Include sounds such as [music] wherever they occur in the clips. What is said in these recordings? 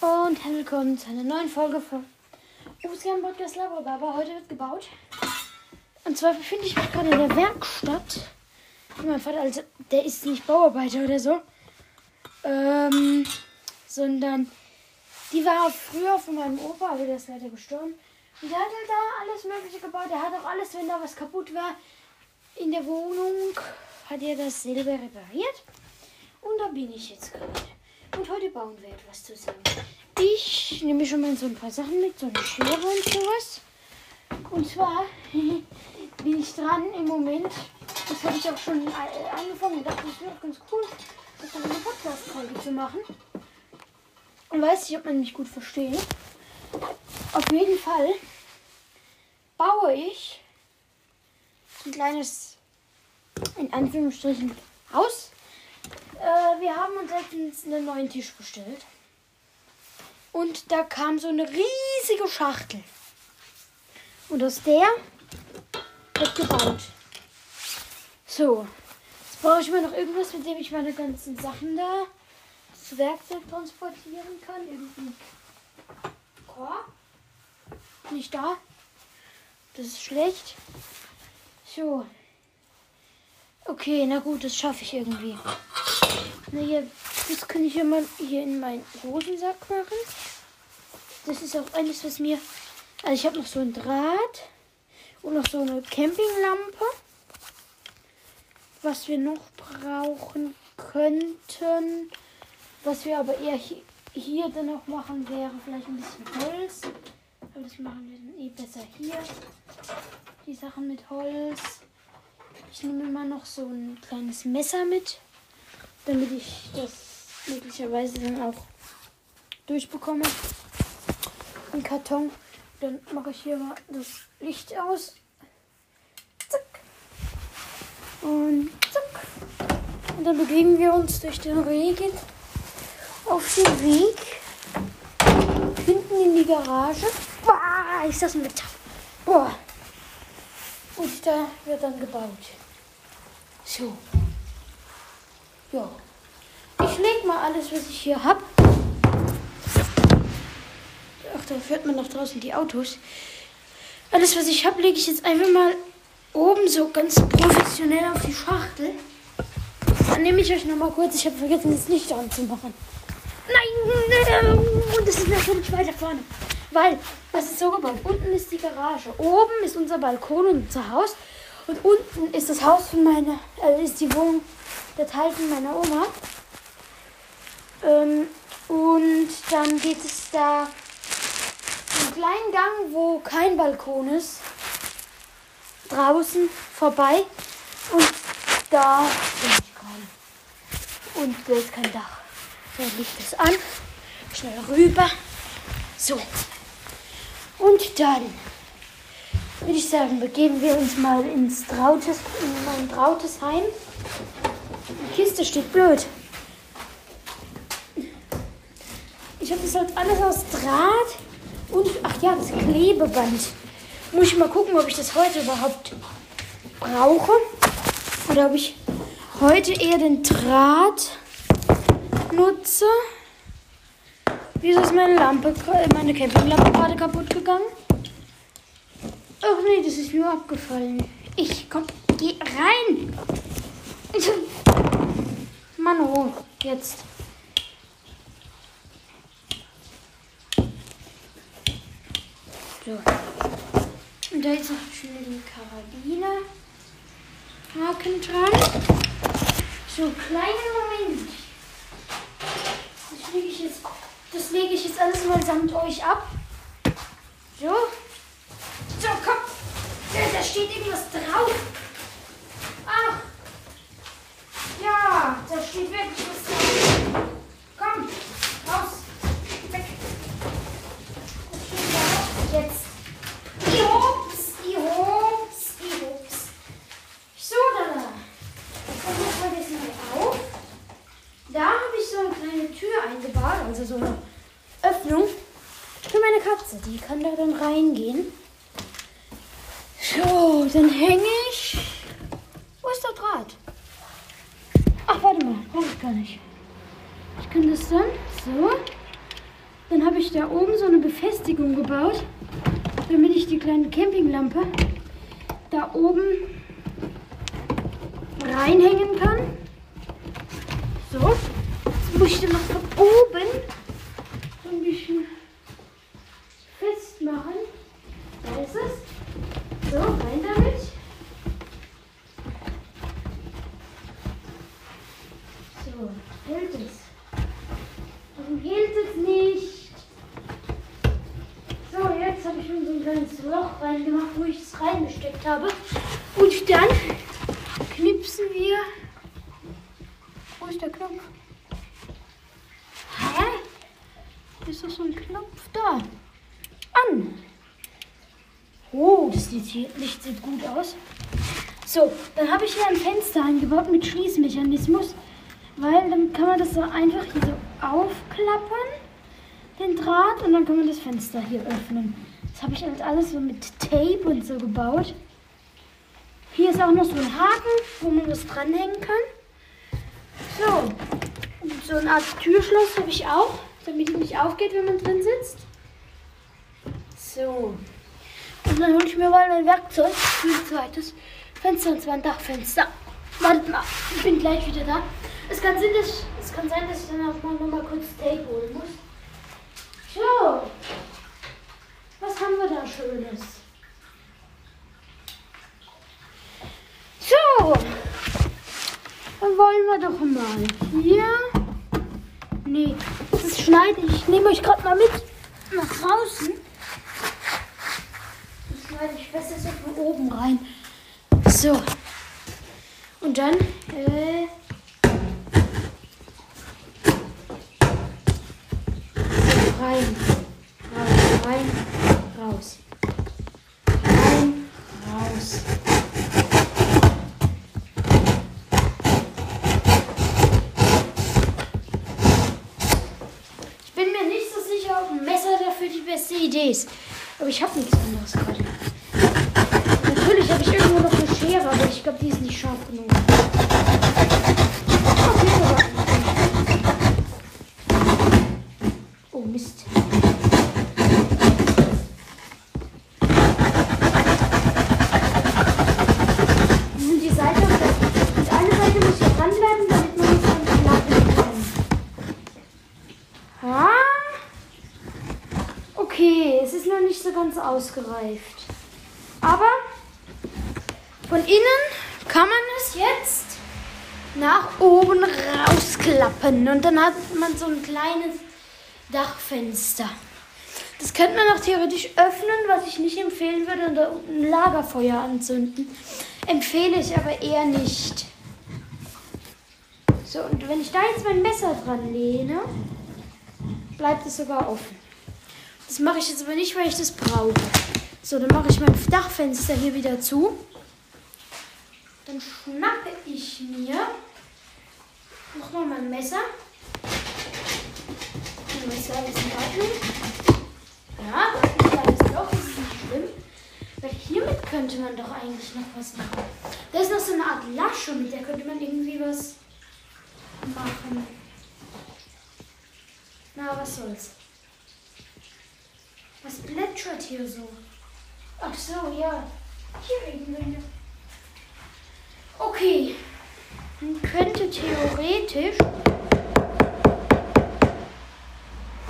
und willkommen zu einer neuen Folge von Usgan Podcast Labrababa. Heute wird gebaut. Und zwar befinde ich mich gerade in der Werkstatt. Mein Vater, also, der ist nicht Bauarbeiter oder so, ähm, sondern die war früher von meinem Opa, aber der ist leider gestorben. Und der hat halt da alles Mögliche gebaut. Der hat auch alles, wenn da was kaputt war, in der Wohnung, hat er das selber repariert. Und da bin ich jetzt gerade. Und heute bauen wir etwas zusammen. Ich nehme schon mal so ein paar Sachen mit, so eine Schere und sowas. Und zwar [laughs] bin ich dran im Moment. Das habe ich auch schon angefangen und dachte, das wäre auch ganz cool, das dann eine Podcast-Folge zu machen. Und weiß nicht, ob man mich gut versteht. Auf jeden Fall baue ich ein kleines, in Anführungsstrichen, Haus. Äh, wir haben uns letztens einen neuen Tisch bestellt. Und da kam so eine riesige Schachtel. Und aus der wird gebaut. So, jetzt brauche ich mal noch irgendwas, mit dem ich meine ganzen Sachen da zu Werkzeug transportieren kann. Irgendwie Korb. Nicht da. Das ist schlecht. So. Okay, na gut, das schaffe ich irgendwie. Na hier, das kann ich ja mal hier in meinen Hosensack machen. Das ist auch alles, was mir... Also ich habe noch so ein Draht und noch so eine Campinglampe. Was wir noch brauchen könnten. Was wir aber eher hier, hier dann noch machen, wäre vielleicht ein bisschen Holz. Aber das machen wir dann eh besser hier. Die Sachen mit Holz. Ich nehme immer noch so ein kleines Messer mit, damit ich das möglicherweise dann auch durchbekomme. Ein Karton. Dann mache ich hier mal das Licht aus. Zack. Und zack. Und dann bewegen wir uns durch den Regen auf den Weg hinten in die Garage. Boah, ist das ein Wetter. Boah. Und da wird dann gebaut. So. Ja. Ich leg mal alles, was ich hier habe. Ach, da hört man noch draußen die Autos. Alles, was ich habe, lege ich jetzt einfach mal oben so ganz professionell auf die Schachtel. Dann nehme ich euch noch mal kurz. Ich habe vergessen, das Licht anzumachen. Nein, und das ist natürlich weiter vorne. Weil, das ist so gebaut. Unten ist die Garage. Oben ist unser Balkon und unser Haus. Und unten ist das Haus von meiner, äh, ist die Wohnung, der Teil von meiner Oma. Ähm, und dann geht es da einen kleinen Gang, wo kein Balkon ist, draußen vorbei. Und da bin ich gerade. Und da ist kein Dach. Dann liegt es an. Schnell rüber. So. Und dann würde ich sagen, begeben wir uns mal ins Trautes, in mein trautes Heim. Die Kiste steht blöd. Ich habe das halt alles aus Draht und ach ja, das Klebeband. Muss ich mal gucken, ob ich das heute überhaupt brauche oder ob ich heute eher den Draht nutze. Wieso ist meine Lampe, meine Campinglampe gerade kaputt gegangen? Ach nee, das ist nur abgefallen. Ich komm, geh rein. [laughs] Mann, oh, jetzt. So. Und da ist noch schnell die Karabiner. Haken dran. So, kleinen Moment. Das lege ich jetzt, das lege ich jetzt alles mal samt euch ab. So. So, komm. Da, da steht irgendwas drauf. Ach. Ja, da steht wirklich was drauf. Komm, raus. Weg. Das steht da. Jetzt. Die Hops, die Hops, die Hops. So, da. Dann machen wir das mal auf. Da habe ich so eine kleine Tür eingebaut, also so eine Öffnung für meine Katze. Die kann da dann reingehen. So, dann hänge ich. Wo ist der Draht? Ach, warte mal, brauche ich gar nicht. Ich kann das dann so. Dann ich da oben so eine Befestigung gebaut, damit ich die kleine Campinglampe da oben reinhängen kann. So, jetzt muss ich dann noch von oben so ein bisschen festmachen. Da ist es. So, rein damit. So, hält es. Warum hält es nicht? So, jetzt habe ich schon so ein kleines Loch reingemacht, wo ich es reingesteckt habe. Und dann knipsen wir. Wo ist der Knopf? Hä? Ist doch so ein Knopf da? An. Oh, das sieht hier, Licht sieht gut aus. So, dann habe ich hier ein Fenster eingebaut mit Schließmechanismus, weil dann kann man das so einfach hier so aufklappern, den Draht, und dann kann man das Fenster hier öffnen. Das habe ich halt alles so mit Tape und so gebaut. Hier ist auch noch so ein Haken, wo man was dranhängen kann. So, und so eine Art Türschloss habe ich auch, damit es nicht aufgeht, wenn man drin sitzt. So. Und dann hole ich mir mal mein Werkzeug für ein zweites Fenster, und zwar ein Dachfenster. Wartet mal, ich bin gleich wieder da. Es kann, sein, dass, es kann sein, dass ich dann auch mal noch mal kurz Tape holen muss. So. Was haben wir da Schönes? So. Dann wollen wir doch mal hier. Nee, das schneide ich. Nehme euch gerade mal mit nach draußen. Das schneide ich fest jetzt von oben rein. So. Und dann, äh, so rein, raus, rein, raus. Rein, raus. Ich bin mir nicht so sicher, ob ein Messer dafür die beste Idee ist. Aber ich habe nichts anderes gerade. Natürlich habe ich irgendwo noch eine Schere, aber ich glaube, die ist nicht scharf genug. Okay, aber- Oh Mist. Und die Seite, und eine Seite muss hier dranbleiben, damit man es dann klappen kann. Ah. Okay, es ist noch nicht so ganz ausgereift. Aber von innen kann man es jetzt nach oben rausklappen. Und dann hat man so ein kleines Dachfenster. Das könnte man auch theoretisch öffnen, was ich nicht empfehlen würde, und da unten ein Lagerfeuer anzünden. Empfehle ich aber eher nicht. So, und wenn ich da jetzt mein Messer dran lehne, bleibt es sogar offen. Das mache ich jetzt aber nicht, weil ich das brauche. So, dann mache ich mein Dachfenster hier wieder zu. Dann schnappe ich mir nochmal mein Messer. Mein Messer ist in Ordnung. Ja, das ist Loch, das ist nicht schlimm. Weil hiermit könnte man doch eigentlich noch was machen. Da ist noch so eine Art Lasche, mit der könnte man irgendwie was machen. Na, was soll's. Was plätschert hier so? Ach so, ja. Hier Regenwände. Okay. Man könnte theoretisch.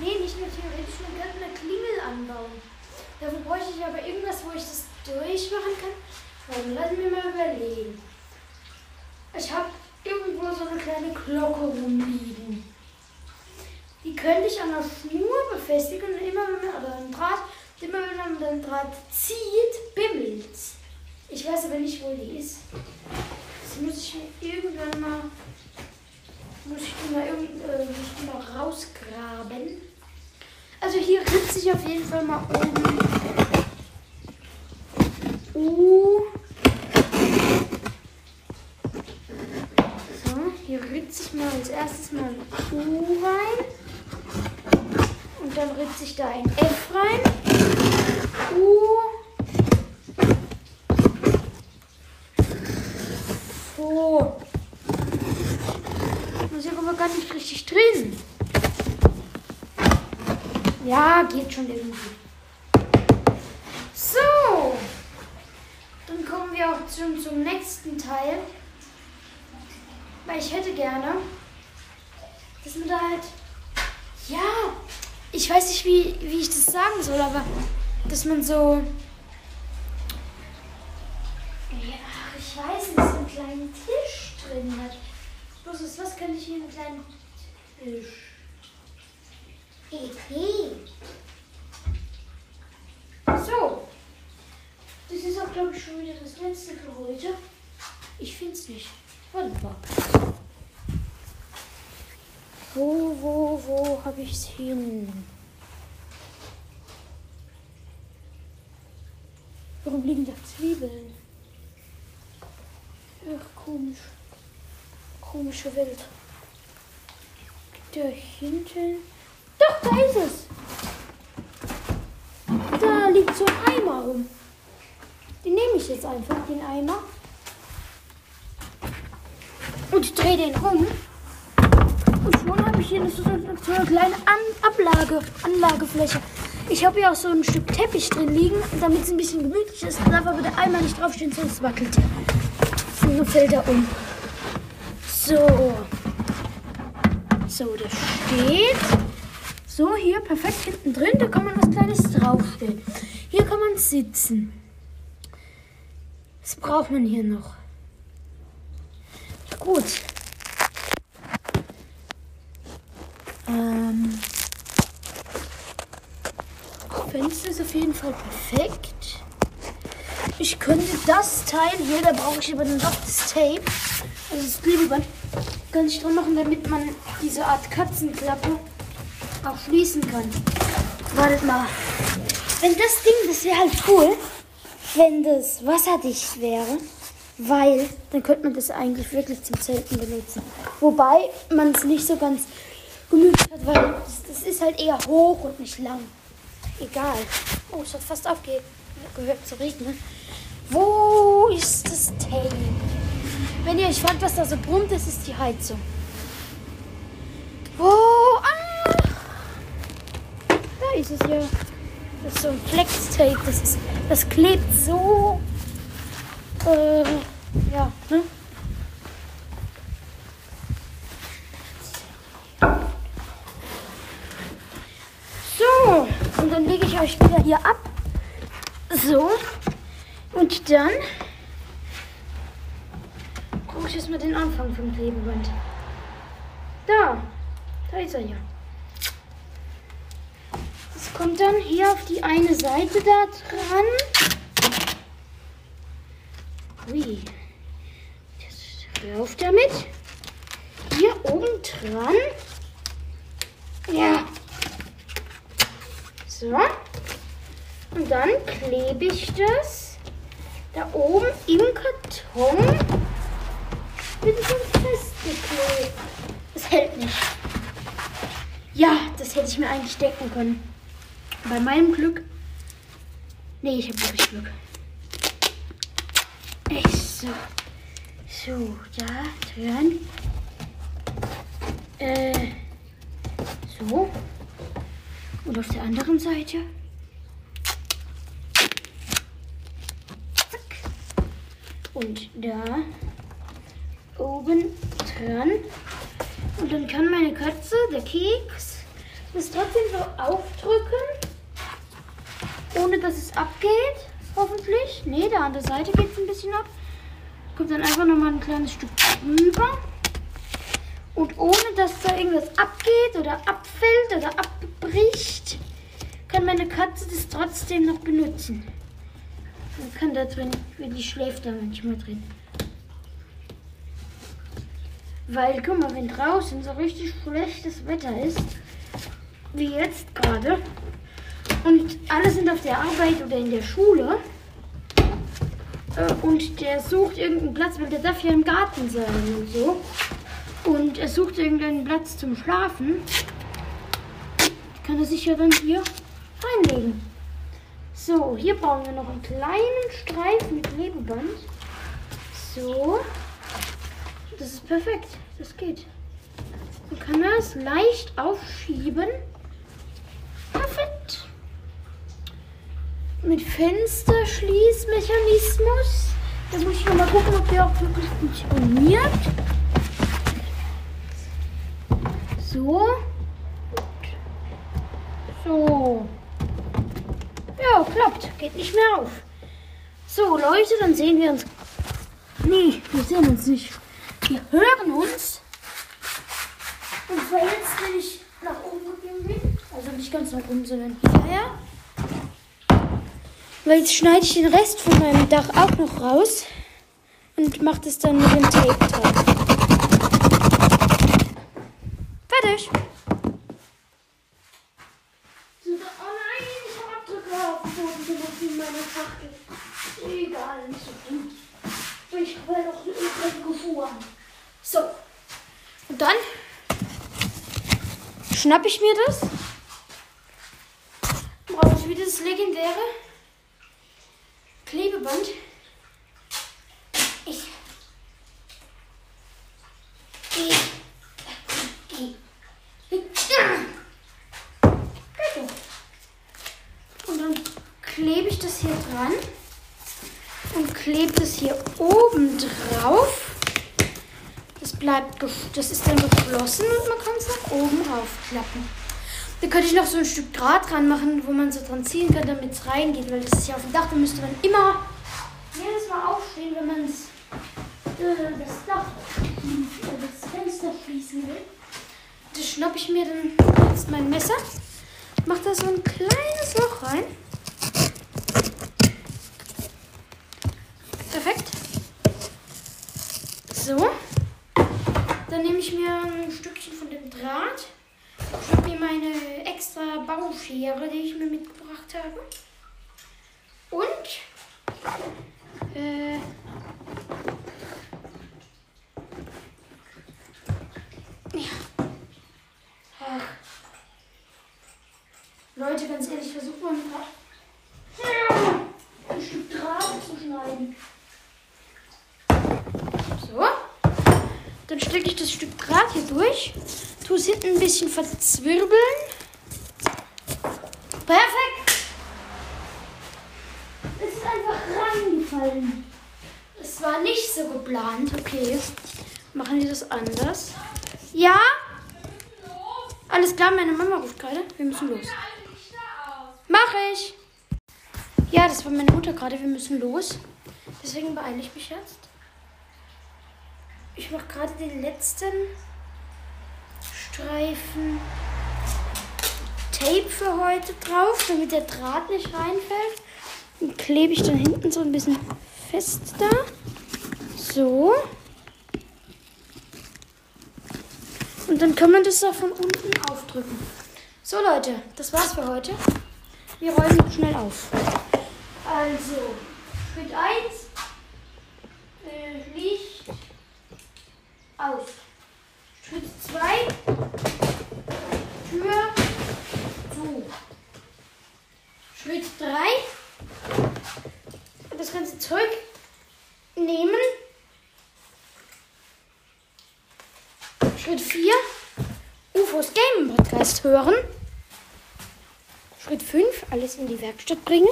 Nee, nicht nur theoretisch, man könnte eine Klingel anbauen. Dafür bräuchte ich aber irgendwas, wo ich das durchmachen kann. Also lassen wir mal überlegen. Ich habe irgendwo so eine kleine Glocke rumliegen. Die könnte ich an der Schnur befestigen und immer wenn man, oder am Draht, immer wenn man den Draht zieht, bimmelt's. Ich weiß aber nicht, wo die ist. Das muss ich irgendwann mal, muss ich mal, irgend, äh, muss ich mal rausgraben. Also hier ritze ich auf jeden Fall mal oben. U. So, hier ritze ich mal als erstes mal ein U rein. Und dann ritze ich da ein F rein. U. So. Das ist aber gar nicht richtig drin. Ja, geht schon irgendwie. So. Dann kommen wir auch schon zum nächsten Teil. Weil ich hätte gerne, dass man da halt. Ja, ich weiß nicht, wie, wie ich das sagen soll, aber dass man so. Ja, ich weiß nicht, so einen kleinen Tisch drin hat. Bloß, was könnte ich hier einen kleinen Tisch? EP. So. Das ist auch, glaube ich, schon wieder das letzte für heute. Ich finde es nicht. Mal. Wo, wo, wo habe ich es hin? Warum liegen da Zwiebeln? Ach, komisch. Komische Welt. Da hinten. Doch, da ist es. Da liegt so ein Eimer rum. Den nehme ich jetzt einfach, den Eimer. Und drehe den rum. Und schon habe ich hier so, eine kleine An Ablage, Anlagefläche. Ich habe hier auch so ein Stück Teppich drin liegen, damit es ein bisschen gemütlich ist. Darf aber der Eimer nicht draufstehen, sonst wackelt er. So fällt er um. So. So, der steht. So, hier perfekt hinten drin. Da kann man was Kleines draufstellen. Hier kann man sitzen. Was braucht man hier noch? Gut. Ähm. Fenster ist auf jeden Fall perfekt. Ich könnte das Teil hier, da brauche ich aber dann doch das Tape, also das Klebeband, kann ich dran machen, damit man diese Art Katzenklappe auch schließen kann. Wartet mal. Wenn das Ding, das wäre halt cool, wenn das wasserdicht wäre, weil dann könnte man das eigentlich wirklich zum Zelten benutzen. Wobei man es nicht so ganz genügt hat, weil das, das ist halt eher hoch und nicht lang. Egal. Oh, es hat fast aufgehört zu regnen. Wo ist das Tape? Wenn ihr euch fragt, was da so brummt, das ist die Heizung. Wo? Ah! Da ist es ja. Das ist so ein Flex-Tape. Das, das klebt so. Äh, ja, ne? So, dann lege ich euch wieder hier ab. So. Und dann gucke ich erstmal den Anfang vom Klebeband. Da, da ist er ja. Das kommt dann hier auf die eine Seite da dran. Ui. Das läuft damit. Hier oben dran. Ja. So. Und dann klebe ich das da oben im Karton. Bin schon festgeklebt. Das hält nicht. Ja, das hätte ich mir eigentlich denken können. Bei meinem Glück. Nee, ich habe wirklich Glück. Echt so. So, da dran. Äh. So. Und auf der anderen Seite. Zack. Und da oben dran. Und dann kann meine Katze, der Keks, das trotzdem so aufdrücken, ohne dass es abgeht. Hoffentlich. Ne, da an der Seite geht es ein bisschen ab. Kommt dann einfach nochmal ein kleines Stück drüber. Und ohne dass da irgendwas abgeht oder abfällt oder abbricht, kann meine Katze das trotzdem noch benutzen. Man kann da drin, die schläft da manchmal drin. Weil, guck mal, wenn draußen so richtig schlechtes Wetter ist, wie jetzt gerade, und alle sind auf der Arbeit oder in der Schule, äh, und der sucht irgendeinen Platz, weil der darf ja im Garten sein und so, und er sucht irgendeinen Platz zum Schlafen, kann er sich ja dann hier reinlegen. So, hier brauchen wir noch einen kleinen Streifen mit Klebeband. So. Das ist perfekt. Das geht. Dann kann man es leicht aufschieben. Perfekt. mit Fensterschließmechanismus. Da muss ich nochmal gucken, ob der auch wirklich funktioniert. So. So. Ja, klappt. Geht nicht mehr auf. So, Leute, dann sehen wir uns. Nee, wir sehen uns nicht. Wir hören uns. Und zwar jetzt, wenn ich nach oben gegangen bin. Also nicht ganz nach oben, sondern hierher. Weil jetzt schneide ich den Rest von meinem Dach auch noch raus und mache das dann mit dem Tape drauf. Fertig. Oh nein, ich habe Abdrücke auf dem Boden gemacht in. Egal, nicht so gut. Ich habe noch eine übrige gefahren. So. Und dann schnapp ich mir das. Brauche ich wieder das legendäre Klebeband. Ich. Ich. Ich. Und dann klebe ich das hier dran und klebe das hier oben drauf. Das bleibt, das ist dann geschlossen und man kann es nach oben aufklappen. Da könnte ich noch so ein Stück Draht dran machen, wo man so dran ziehen kann, damit es reingeht, weil das ist ja auf dem Dach. Da müsste man immer jedes Mal aufstehen, wenn man äh, das Dach, äh, das Fenster schließen will. Das schnappe ich mir dann jetzt mein Messer, mache da so ein kleines Loch rein. Perfekt. So. Dann nehme ich mir ein Stückchen von dem Draht. Ich habe mir meine extra Bauschere, die ich mir mitgebracht habe. Und äh, ja. Ach. Leute, ganz ehrlich, versucht mal ein Stück Draht zu schneiden. So. Dann stecke ich das Stück Draht hier durch. Tue es hinten ein bisschen verzwirbeln. Perfekt. Es ist einfach reingefallen. Es war nicht so geplant. Okay, machen wir das anders. Ja? Alles klar, meine Mama ruft gerade. Wir müssen los. Mach ich. Ja, das war meine Mutter gerade. Wir müssen los. Deswegen beeile ich mich jetzt. Ich mache gerade den letzten Streifen Tape für heute drauf, damit der Draht nicht reinfällt. Den klebe ich dann hinten so ein bisschen fest da. So. Und dann kann man das da von unten aufdrücken. So Leute, das war's für heute. Wir räumen schnell auf. Also, Schritt 1. Äh, Licht aus. Schritt 2. Tür zu. Schritt 3. Das ganze Zeug nehmen. Schritt 4. UFOs Game Podcast hören. Schritt 5. Alles in die Werkstatt bringen.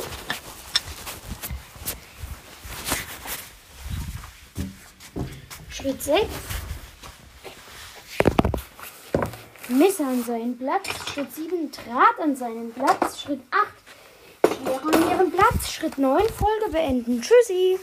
Schritt 6. Messer an seinen Platz. Schritt 7. Draht an seinen Platz. Schritt 8. Schere an ihren Platz. Schritt 9. Folge beenden. Tschüssi.